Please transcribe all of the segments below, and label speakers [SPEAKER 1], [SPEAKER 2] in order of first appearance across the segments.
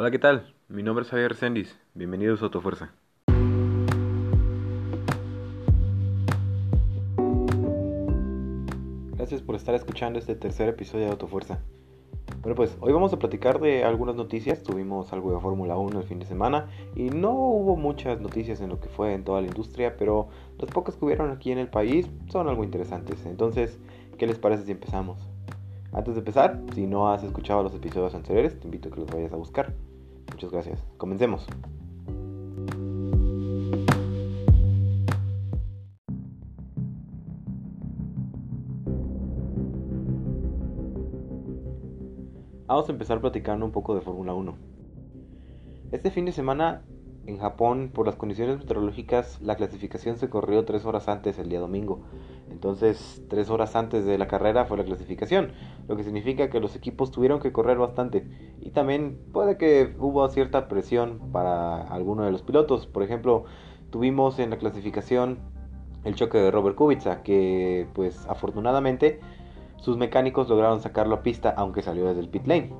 [SPEAKER 1] Hola, ¿qué tal? Mi nombre es Javier Sendis. Bienvenidos a Autofuerza. Gracias por estar escuchando este tercer episodio de Autofuerza. Bueno, pues hoy vamos a platicar de algunas noticias. Tuvimos algo de Fórmula 1 el fin de semana y no hubo muchas noticias en lo que fue en toda la industria, pero las pocas que hubieron aquí en el país son algo interesantes. Entonces, ¿qué les parece si empezamos? Antes de empezar, si no has escuchado los episodios anteriores, te invito a que los vayas a buscar. Muchas gracias. Comencemos. Vamos a empezar platicando un poco de Fórmula 1. Este fin de semana en Japón, por las condiciones meteorológicas, la clasificación se corrió tres horas antes el día domingo. Entonces, tres horas antes de la carrera fue la clasificación, lo que significa que los equipos tuvieron que correr bastante. Y también puede que hubo cierta presión para alguno de los pilotos. Por ejemplo, tuvimos en la clasificación el choque de Robert Kubica, que pues afortunadamente sus mecánicos lograron sacarlo a pista aunque salió desde el pit lane.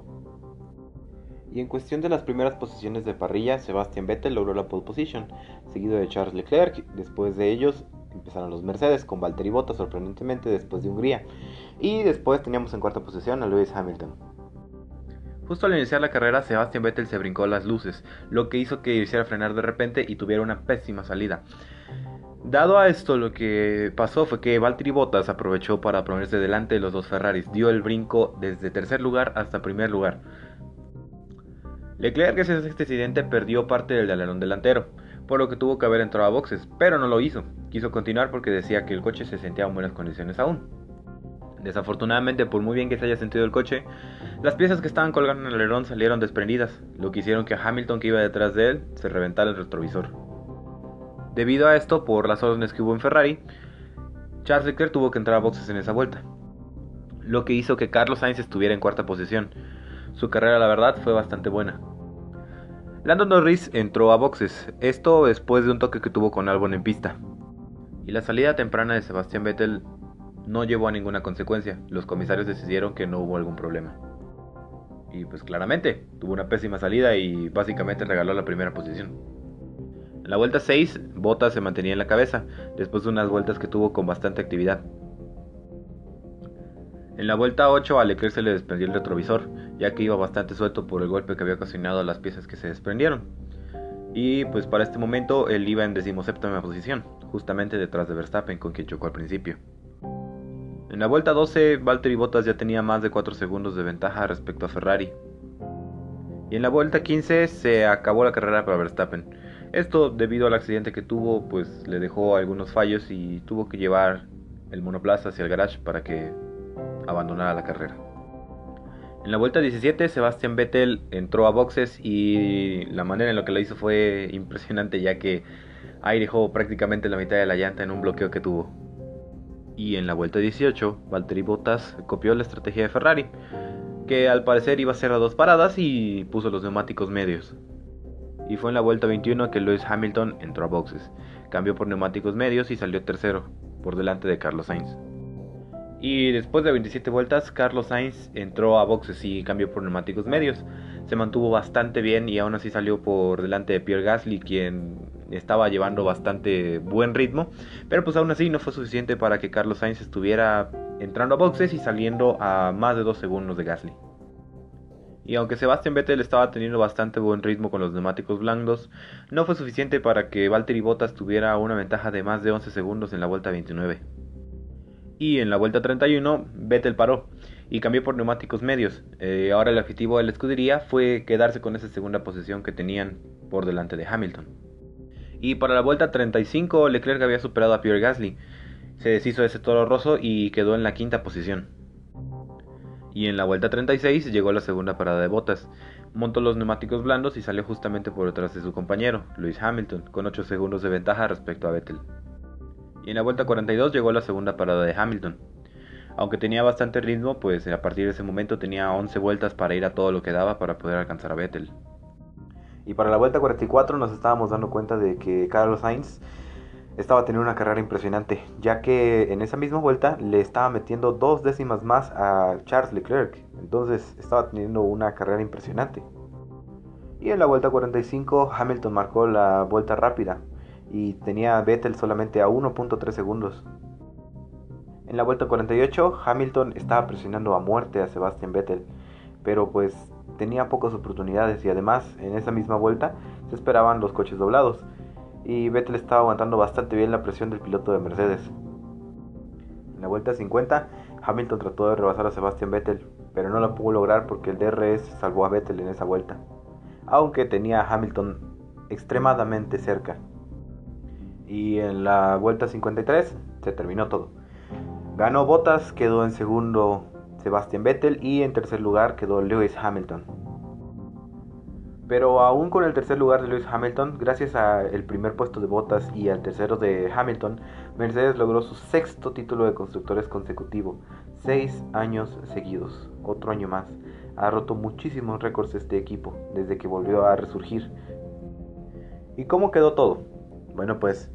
[SPEAKER 1] Y en cuestión de las primeras posiciones de parrilla, Sebastian Vettel logró la pole position, seguido de Charles Leclerc. Después de ellos empezaron los Mercedes con Valtteri Bottas sorprendentemente después de Hungría. Y después teníamos en cuarta posición a Lewis Hamilton. Justo al iniciar la carrera, Sebastian Vettel se brincó las luces, lo que hizo que hiciera frenar de repente y tuviera una pésima salida. Dado a esto, lo que pasó fue que Valtteri Bottas aprovechó para ponerse delante de los dos Ferraris, dio el brinco desde tercer lugar hasta primer lugar. Leclerc gracias a este accidente perdió parte del alerón delantero, por lo que tuvo que haber entrado a boxes, pero no lo hizo. Quiso continuar porque decía que el coche se sentía en buenas condiciones aún. Desafortunadamente, por muy bien que se haya sentido el coche, las piezas que estaban colgando en el alerón salieron desprendidas, lo que hicieron que Hamilton que iba detrás de él se reventara el retrovisor. Debido a esto, por las órdenes que hubo en Ferrari, Charles Leclerc tuvo que entrar a boxes en esa vuelta, lo que hizo que Carlos Sainz estuviera en cuarta posición. Su carrera, la verdad, fue bastante buena. Lando Norris entró a boxes, esto después de un toque que tuvo con Albon en pista. Y la salida temprana de Sebastián Vettel no llevó a ninguna consecuencia, los comisarios decidieron que no hubo algún problema. Y pues claramente, tuvo una pésima salida y básicamente regaló la primera posición. En la vuelta 6, Bottas se mantenía en la cabeza, después de unas vueltas que tuvo con bastante actividad. En la vuelta 8 a Leclerc se le desprendió el retrovisor, ya que iba bastante suelto por el golpe que había ocasionado a las piezas que se desprendieron. Y pues para este momento él iba en decimoséptima posición, justamente detrás de Verstappen con quien chocó al principio. En la vuelta 12, Valtteri Bottas ya tenía más de 4 segundos de ventaja respecto a Ferrari. Y en la vuelta 15 se acabó la carrera para Verstappen esto debido al accidente que tuvo, pues le dejó algunos fallos y tuvo que llevar el monoplaza hacia el garage para que abandonara la carrera. En la vuelta 17, Sebastian Vettel entró a boxes y la manera en la que lo hizo fue impresionante ya que ahí dejó prácticamente la mitad de la llanta en un bloqueo que tuvo. Y en la vuelta 18, Valtteri Bottas copió la estrategia de Ferrari, que al parecer iba a ser a dos paradas y puso los neumáticos medios y fue en la vuelta 21 que Lewis Hamilton entró a boxes, cambió por neumáticos medios y salió tercero, por delante de Carlos Sainz. Y después de 27 vueltas, Carlos Sainz entró a boxes y cambió por neumáticos medios. Se mantuvo bastante bien y aún así salió por delante de Pierre Gasly, quien estaba llevando bastante buen ritmo. Pero pues aún así no fue suficiente para que Carlos Sainz estuviera entrando a boxes y saliendo a más de 2 segundos de Gasly. Y aunque Sebastian Vettel estaba teniendo bastante buen ritmo con los neumáticos blandos, no fue suficiente para que Valtteri Bottas tuviera una ventaja de más de 11 segundos en la vuelta 29. Y en la vuelta 31, Vettel paró y cambió por neumáticos medios. Eh, ahora el objetivo de la escudería fue quedarse con esa segunda posición que tenían por delante de Hamilton. Y para la vuelta 35, Leclerc había superado a Pierre Gasly. Se deshizo de ese toro roso y quedó en la quinta posición y en la vuelta 36 llegó la segunda parada de botas. Montó los neumáticos blandos y salió justamente por detrás de su compañero, Lewis Hamilton, con 8 segundos de ventaja respecto a Vettel. Y en la vuelta 42 llegó la segunda parada de Hamilton. Aunque tenía bastante ritmo, pues a partir de ese momento tenía 11 vueltas para ir a todo lo que daba para poder alcanzar a Vettel. Y para la vuelta 44 nos estábamos dando cuenta de que Carlos Sainz estaba teniendo una carrera impresionante, ya que en esa misma vuelta le estaba metiendo dos décimas más a Charles Leclerc. Entonces estaba teniendo una carrera impresionante. Y en la vuelta 45 Hamilton marcó la vuelta rápida y tenía Vettel solamente a 1.3 segundos. En la vuelta 48 Hamilton estaba presionando a muerte a Sebastian Vettel, pero pues tenía pocas oportunidades y además en esa misma vuelta se esperaban los coches doblados y Vettel estaba aguantando bastante bien la presión del piloto de Mercedes. En la vuelta 50 Hamilton trató de rebasar a Sebastian Vettel, pero no lo pudo lograr porque el DRS salvó a Vettel en esa vuelta, aunque tenía a Hamilton extremadamente cerca. Y en la vuelta 53 se terminó todo. Ganó Bottas, quedó en segundo Sebastian Vettel y en tercer lugar quedó Lewis Hamilton. Pero aún con el tercer lugar de Lewis Hamilton, gracias al primer puesto de Bottas y al tercero de Hamilton, Mercedes logró su sexto título de constructores consecutivo, seis años seguidos, otro año más. Ha roto muchísimos récords este equipo desde que volvió a resurgir. ¿Y cómo quedó todo? Bueno, pues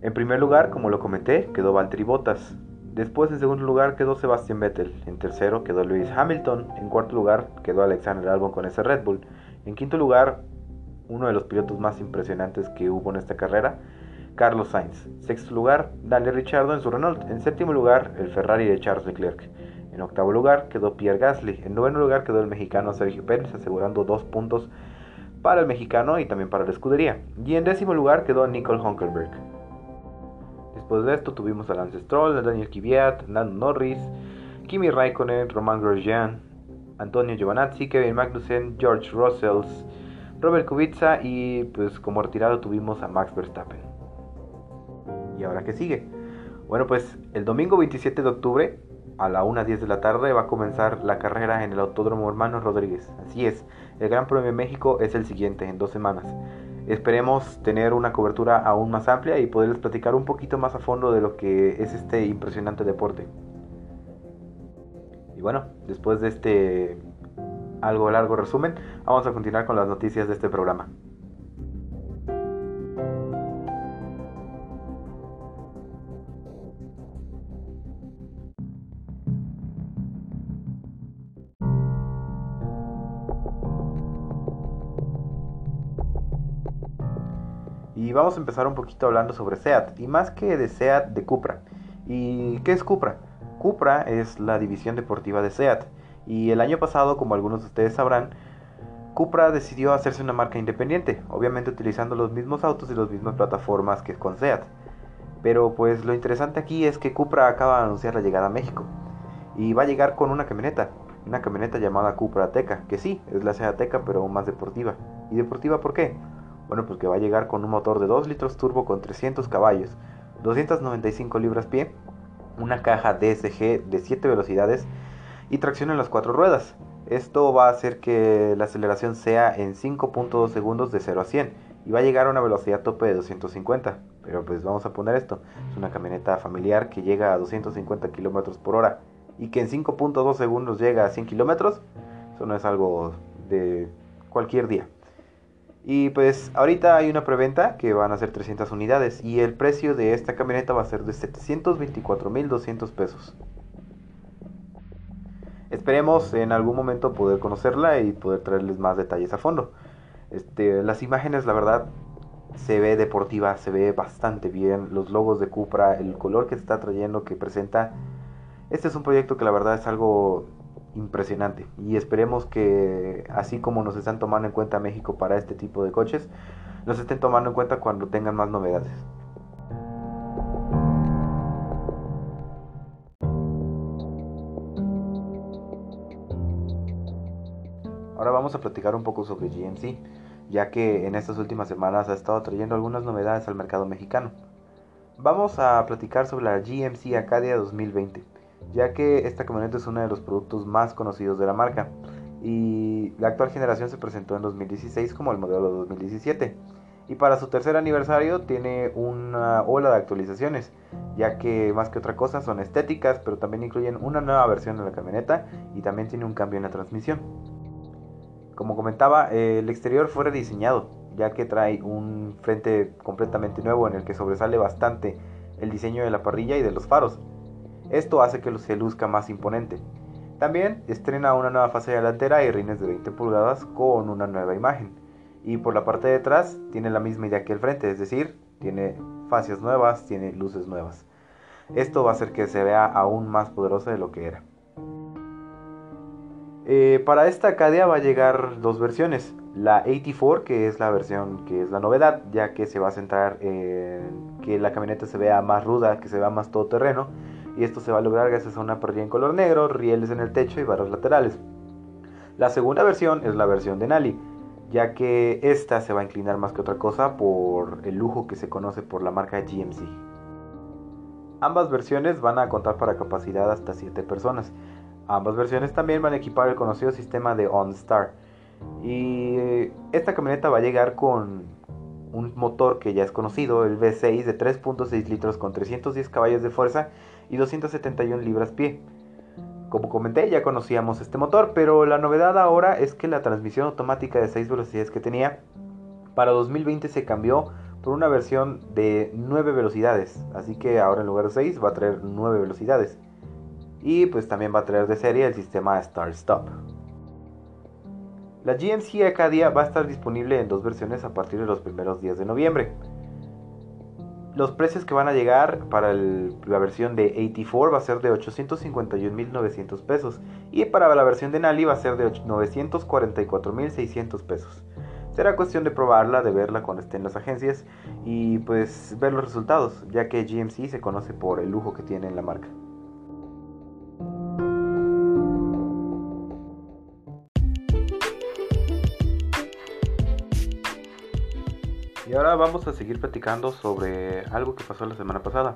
[SPEAKER 1] en primer lugar, como lo comenté, quedó Valtteri Bottas. Después en segundo lugar quedó Sebastian Vettel. En tercero quedó Lewis Hamilton. En cuarto lugar quedó Alexander Albon con ese Red Bull. En quinto lugar, uno de los pilotos más impresionantes que hubo en esta carrera, Carlos Sainz. Sexto lugar, Daniel Ricciardo en su Renault. En séptimo lugar, el Ferrari de Charles Leclerc. En octavo lugar quedó Pierre Gasly. En noveno lugar quedó el mexicano Sergio Pérez, asegurando dos puntos para el mexicano y también para la escudería. Y en décimo lugar quedó Nicole Honkelberg. Después de esto tuvimos a Lance Stroll, Daniel Kvyat, Nando Norris, Kimi Raikkonen, Roman Grosjean, Antonio Giovanazzi, Kevin Magnussen, George Russell, Robert Kubica y pues como retirado tuvimos a Max Verstappen. ¿Y ahora qué sigue? Bueno, pues el domingo 27 de octubre a la 1.10 de la tarde va a comenzar la carrera en el Autódromo Hermanos Rodríguez. Así es, el Gran Premio de México es el siguiente, en dos semanas. Esperemos tener una cobertura aún más amplia y poderles platicar un poquito más a fondo de lo que es este impresionante deporte. Y bueno, después de este algo largo resumen, vamos a continuar con las noticias de este programa. Y vamos a empezar un poquito hablando sobre SEAT, y más que de SEAT, de Cupra. ¿Y qué es Cupra? Cupra es la división deportiva de SEAT y el año pasado, como algunos de ustedes sabrán, Cupra decidió hacerse una marca independiente, obviamente utilizando los mismos autos y las mismas plataformas que con SEAT. Pero pues lo interesante aquí es que Cupra acaba de anunciar la llegada a México y va a llegar con una camioneta, una camioneta llamada Cupra Ateca, que sí, es la SEAT Ateca pero más deportiva. ¿Y deportiva por qué? Bueno, pues que va a llegar con un motor de 2 litros turbo con 300 caballos, 295 libras pie una caja DSG de 7 velocidades y tracción en las cuatro ruedas. Esto va a hacer que la aceleración sea en 5.2 segundos de 0 a 100 y va a llegar a una velocidad tope de 250. Pero pues vamos a poner esto, es una camioneta familiar que llega a 250 km por hora y que en 5.2 segundos llega a 100 km. Eso no es algo de cualquier día. Y pues ahorita hay una preventa que van a ser 300 unidades y el precio de esta camioneta va a ser de 724.200 pesos. Esperemos en algún momento poder conocerla y poder traerles más detalles a fondo. Este, las imágenes, la verdad, se ve deportiva, se ve bastante bien. Los logos de Cupra, el color que se está trayendo, que presenta. Este es un proyecto que la verdad es algo impresionante. Y esperemos que así como nos están tomando en cuenta México para este tipo de coches, nos estén tomando en cuenta cuando tengan más novedades. Ahora vamos a platicar un poco sobre GMC, ya que en estas últimas semanas ha estado trayendo algunas novedades al mercado mexicano. Vamos a platicar sobre la GMC Acadia 2020 ya que esta camioneta es uno de los productos más conocidos de la marca. Y la actual generación se presentó en 2016 como el modelo 2017 y para su tercer aniversario tiene una ola de actualizaciones ya que más que otra cosa son estéticas pero también incluyen una nueva versión de la camioneta y también tiene un cambio en la transmisión. Como comentaba el exterior fue rediseñado ya que trae un frente completamente nuevo en el que sobresale bastante el diseño de la parrilla y de los faros esto hace que se luzca más imponente. También estrena una nueva fase delantera y rines de 20 pulgadas con una nueva imagen. Y por la parte de atrás tiene la misma idea que el frente, es decir, tiene fascias nuevas, tiene luces nuevas. Esto va a hacer que se vea aún más poderosa de lo que era. Eh, para esta Acadia va a llegar dos versiones. La 84, que es la versión que es la novedad, ya que se va a centrar en que la camioneta se vea más ruda, que se vea más todoterreno. Y esto se va a lograr gracias a una parrilla en color negro, rieles en el techo y barras laterales. La segunda versión es la versión de Nali, ya que esta se va a inclinar más que otra cosa por el lujo que se conoce por la marca GMC. Ambas versiones van a contar para capacidad hasta 7 personas. Ambas versiones también van a equipar el conocido sistema de OnStar. Y esta camioneta va a llegar con un motor que ya es conocido, el V6 de 3.6 litros con 310 caballos de fuerza y 271 libras pie. Como comenté, ya conocíamos este motor, pero la novedad ahora es que la transmisión automática de 6 velocidades que tenía para 2020 se cambió por una versión de 9 velocidades. Así que ahora en lugar de 6 va a traer 9 velocidades. Y pues también va a traer de serie el sistema Start Stop. La GMC Acadia va a estar disponible en dos versiones a partir de los primeros días de noviembre. Los precios que van a llegar para la versión de 84 va a ser de 851.900 pesos y para la versión de Nali va a ser de 944.600 pesos. Será cuestión de probarla, de verla cuando esté en las agencias y pues ver los resultados, ya que GMC se conoce por el lujo que tiene en la marca. Ahora vamos a seguir platicando sobre algo que pasó la semana pasada,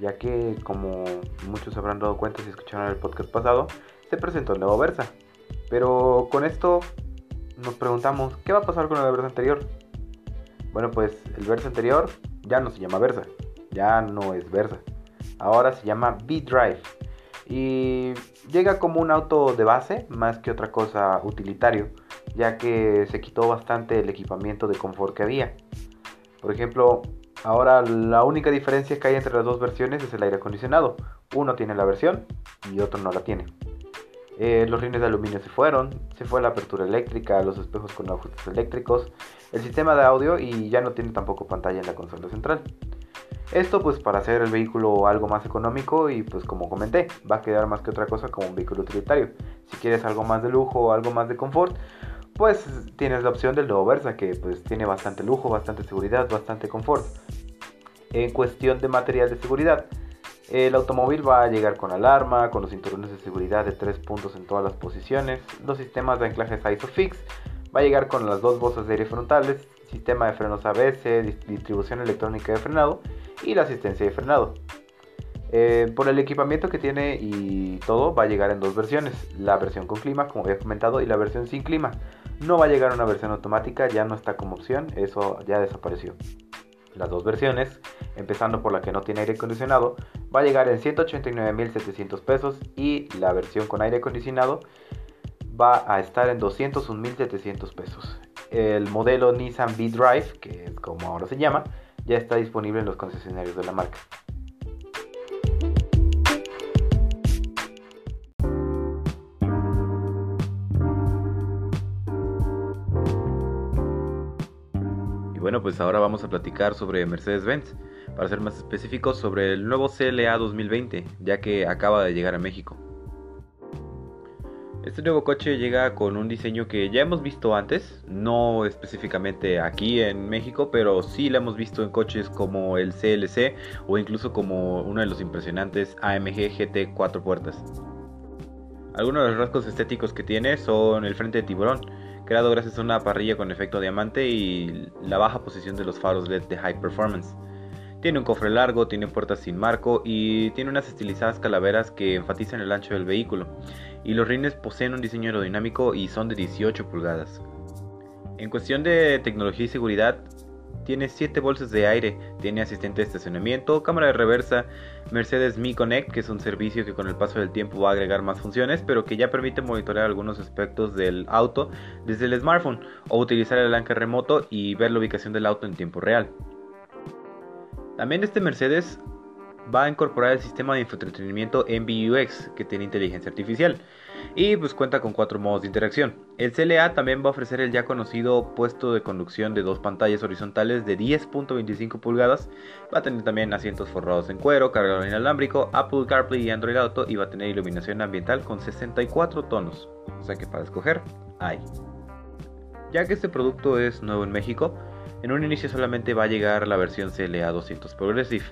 [SPEAKER 1] ya que como muchos habrán dado cuenta si escucharon el podcast pasado, se presentó el nuevo Versa. Pero con esto nos preguntamos, ¿qué va a pasar con el Versa anterior? Bueno, pues el Versa anterior ya no se llama Versa, ya no es Versa. Ahora se llama B-Drive y llega como un auto de base más que otra cosa utilitario, ya que se quitó bastante el equipamiento de confort que había. Por ejemplo, ahora la única diferencia que hay entre las dos versiones es el aire acondicionado. Uno tiene la versión y otro no la tiene. Eh, los rines de aluminio se fueron, se fue la apertura eléctrica, los espejos con ajustes eléctricos, el sistema de audio y ya no tiene tampoco pantalla en la consola central. Esto pues para hacer el vehículo algo más económico y pues como comenté, va a quedar más que otra cosa como un vehículo utilitario. Si quieres algo más de lujo o algo más de confort, pues tienes la opción del nuevo Versa que pues tiene bastante lujo, bastante seguridad, bastante confort. En cuestión de material de seguridad, el automóvil va a llegar con alarma, con los cinturones de seguridad de tres puntos en todas las posiciones, los sistemas de anclaje ISOFIX, va a llegar con las dos bolsas de aire frontales, sistema de frenos ABS, distribución electrónica de frenado y la asistencia de frenado. Eh, por el equipamiento que tiene y todo va a llegar en dos versiones, la versión con clima como había comentado y la versión sin clima. No va a llegar una versión automática, ya no está como opción, eso ya desapareció. Las dos versiones, empezando por la que no tiene aire acondicionado, va a llegar en 189.700 pesos y la versión con aire acondicionado va a estar en 201.700 pesos. El modelo Nissan V-Drive, que es como ahora se llama, ya está disponible en los concesionarios de la marca. Bueno, pues ahora vamos a platicar sobre Mercedes-Benz, para ser más específicos sobre el nuevo CLA 2020, ya que acaba de llegar a México. Este nuevo coche llega con un diseño que ya hemos visto antes, no específicamente aquí en México, pero sí lo hemos visto en coches como el CLC o incluso como uno de los impresionantes AMG GT 4 puertas. Algunos de los rasgos estéticos que tiene son el frente de tiburón, gracias a una parrilla con efecto diamante y la baja posición de los faros LED de High Performance. Tiene un cofre largo, tiene puertas sin marco y tiene unas estilizadas calaveras que enfatizan el ancho del vehículo. Y los rines poseen un diseño aerodinámico y son de 18 pulgadas. En cuestión de tecnología y seguridad, tiene 7 bolsas de aire, tiene asistente de estacionamiento, cámara de reversa, Mercedes Me Connect, que es un servicio que con el paso del tiempo va a agregar más funciones, pero que ya permite monitorear algunos aspectos del auto desde el smartphone o utilizar el ancla remoto y ver la ubicación del auto en tiempo real. También este Mercedes va a incorporar el sistema de infoentretenimiento MBUX que tiene inteligencia artificial. Y pues cuenta con cuatro modos de interacción. El CLA también va a ofrecer el ya conocido puesto de conducción de dos pantallas horizontales de 10.25 pulgadas, va a tener también asientos forrados en cuero, cargador inalámbrico, Apple CarPlay y Android Auto y va a tener iluminación ambiental con 64 tonos, o sea que para escoger hay. Ya que este producto es nuevo en México, en un inicio solamente va a llegar la versión CLA 200 Progressive.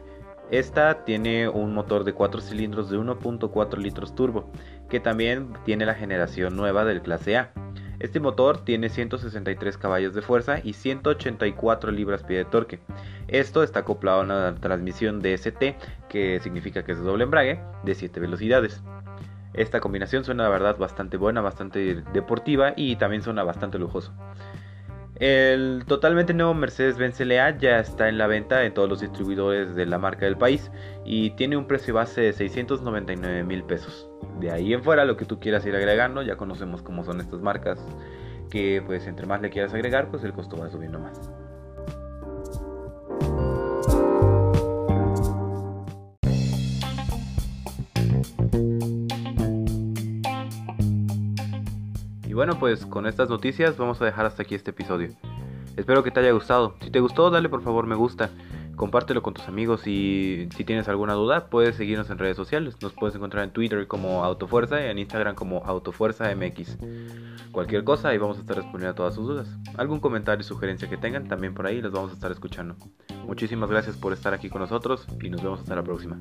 [SPEAKER 1] Esta tiene un motor de 4 cilindros de 1.4 litros turbo, que también tiene la generación nueva del clase A. Este motor tiene 163 caballos de fuerza y 184 libras-pie de torque. Esto está acoplado a una transmisión DST, que significa que es de doble embrague, de 7 velocidades. Esta combinación suena la verdad bastante buena, bastante deportiva y también suena bastante lujoso. El totalmente nuevo Mercedes-Benz LA ya está en la venta en todos los distribuidores de la marca del país y tiene un precio base de 699 mil pesos. De ahí en fuera lo que tú quieras ir agregando, ya conocemos cómo son estas marcas, que pues entre más le quieras agregar, pues el costo va subiendo más. Bueno, pues con estas noticias vamos a dejar hasta aquí este episodio. Espero que te haya gustado. Si te gustó, dale por favor me gusta. Compártelo con tus amigos y si tienes alguna duda, puedes seguirnos en redes sociales. Nos puedes encontrar en Twitter como Autofuerza y en Instagram como Autofuerza MX. Cualquier cosa, ahí vamos a estar respondiendo a todas sus dudas. Algún comentario y sugerencia que tengan, también por ahí los vamos a estar escuchando. Muchísimas gracias por estar aquí con nosotros y nos vemos hasta la próxima.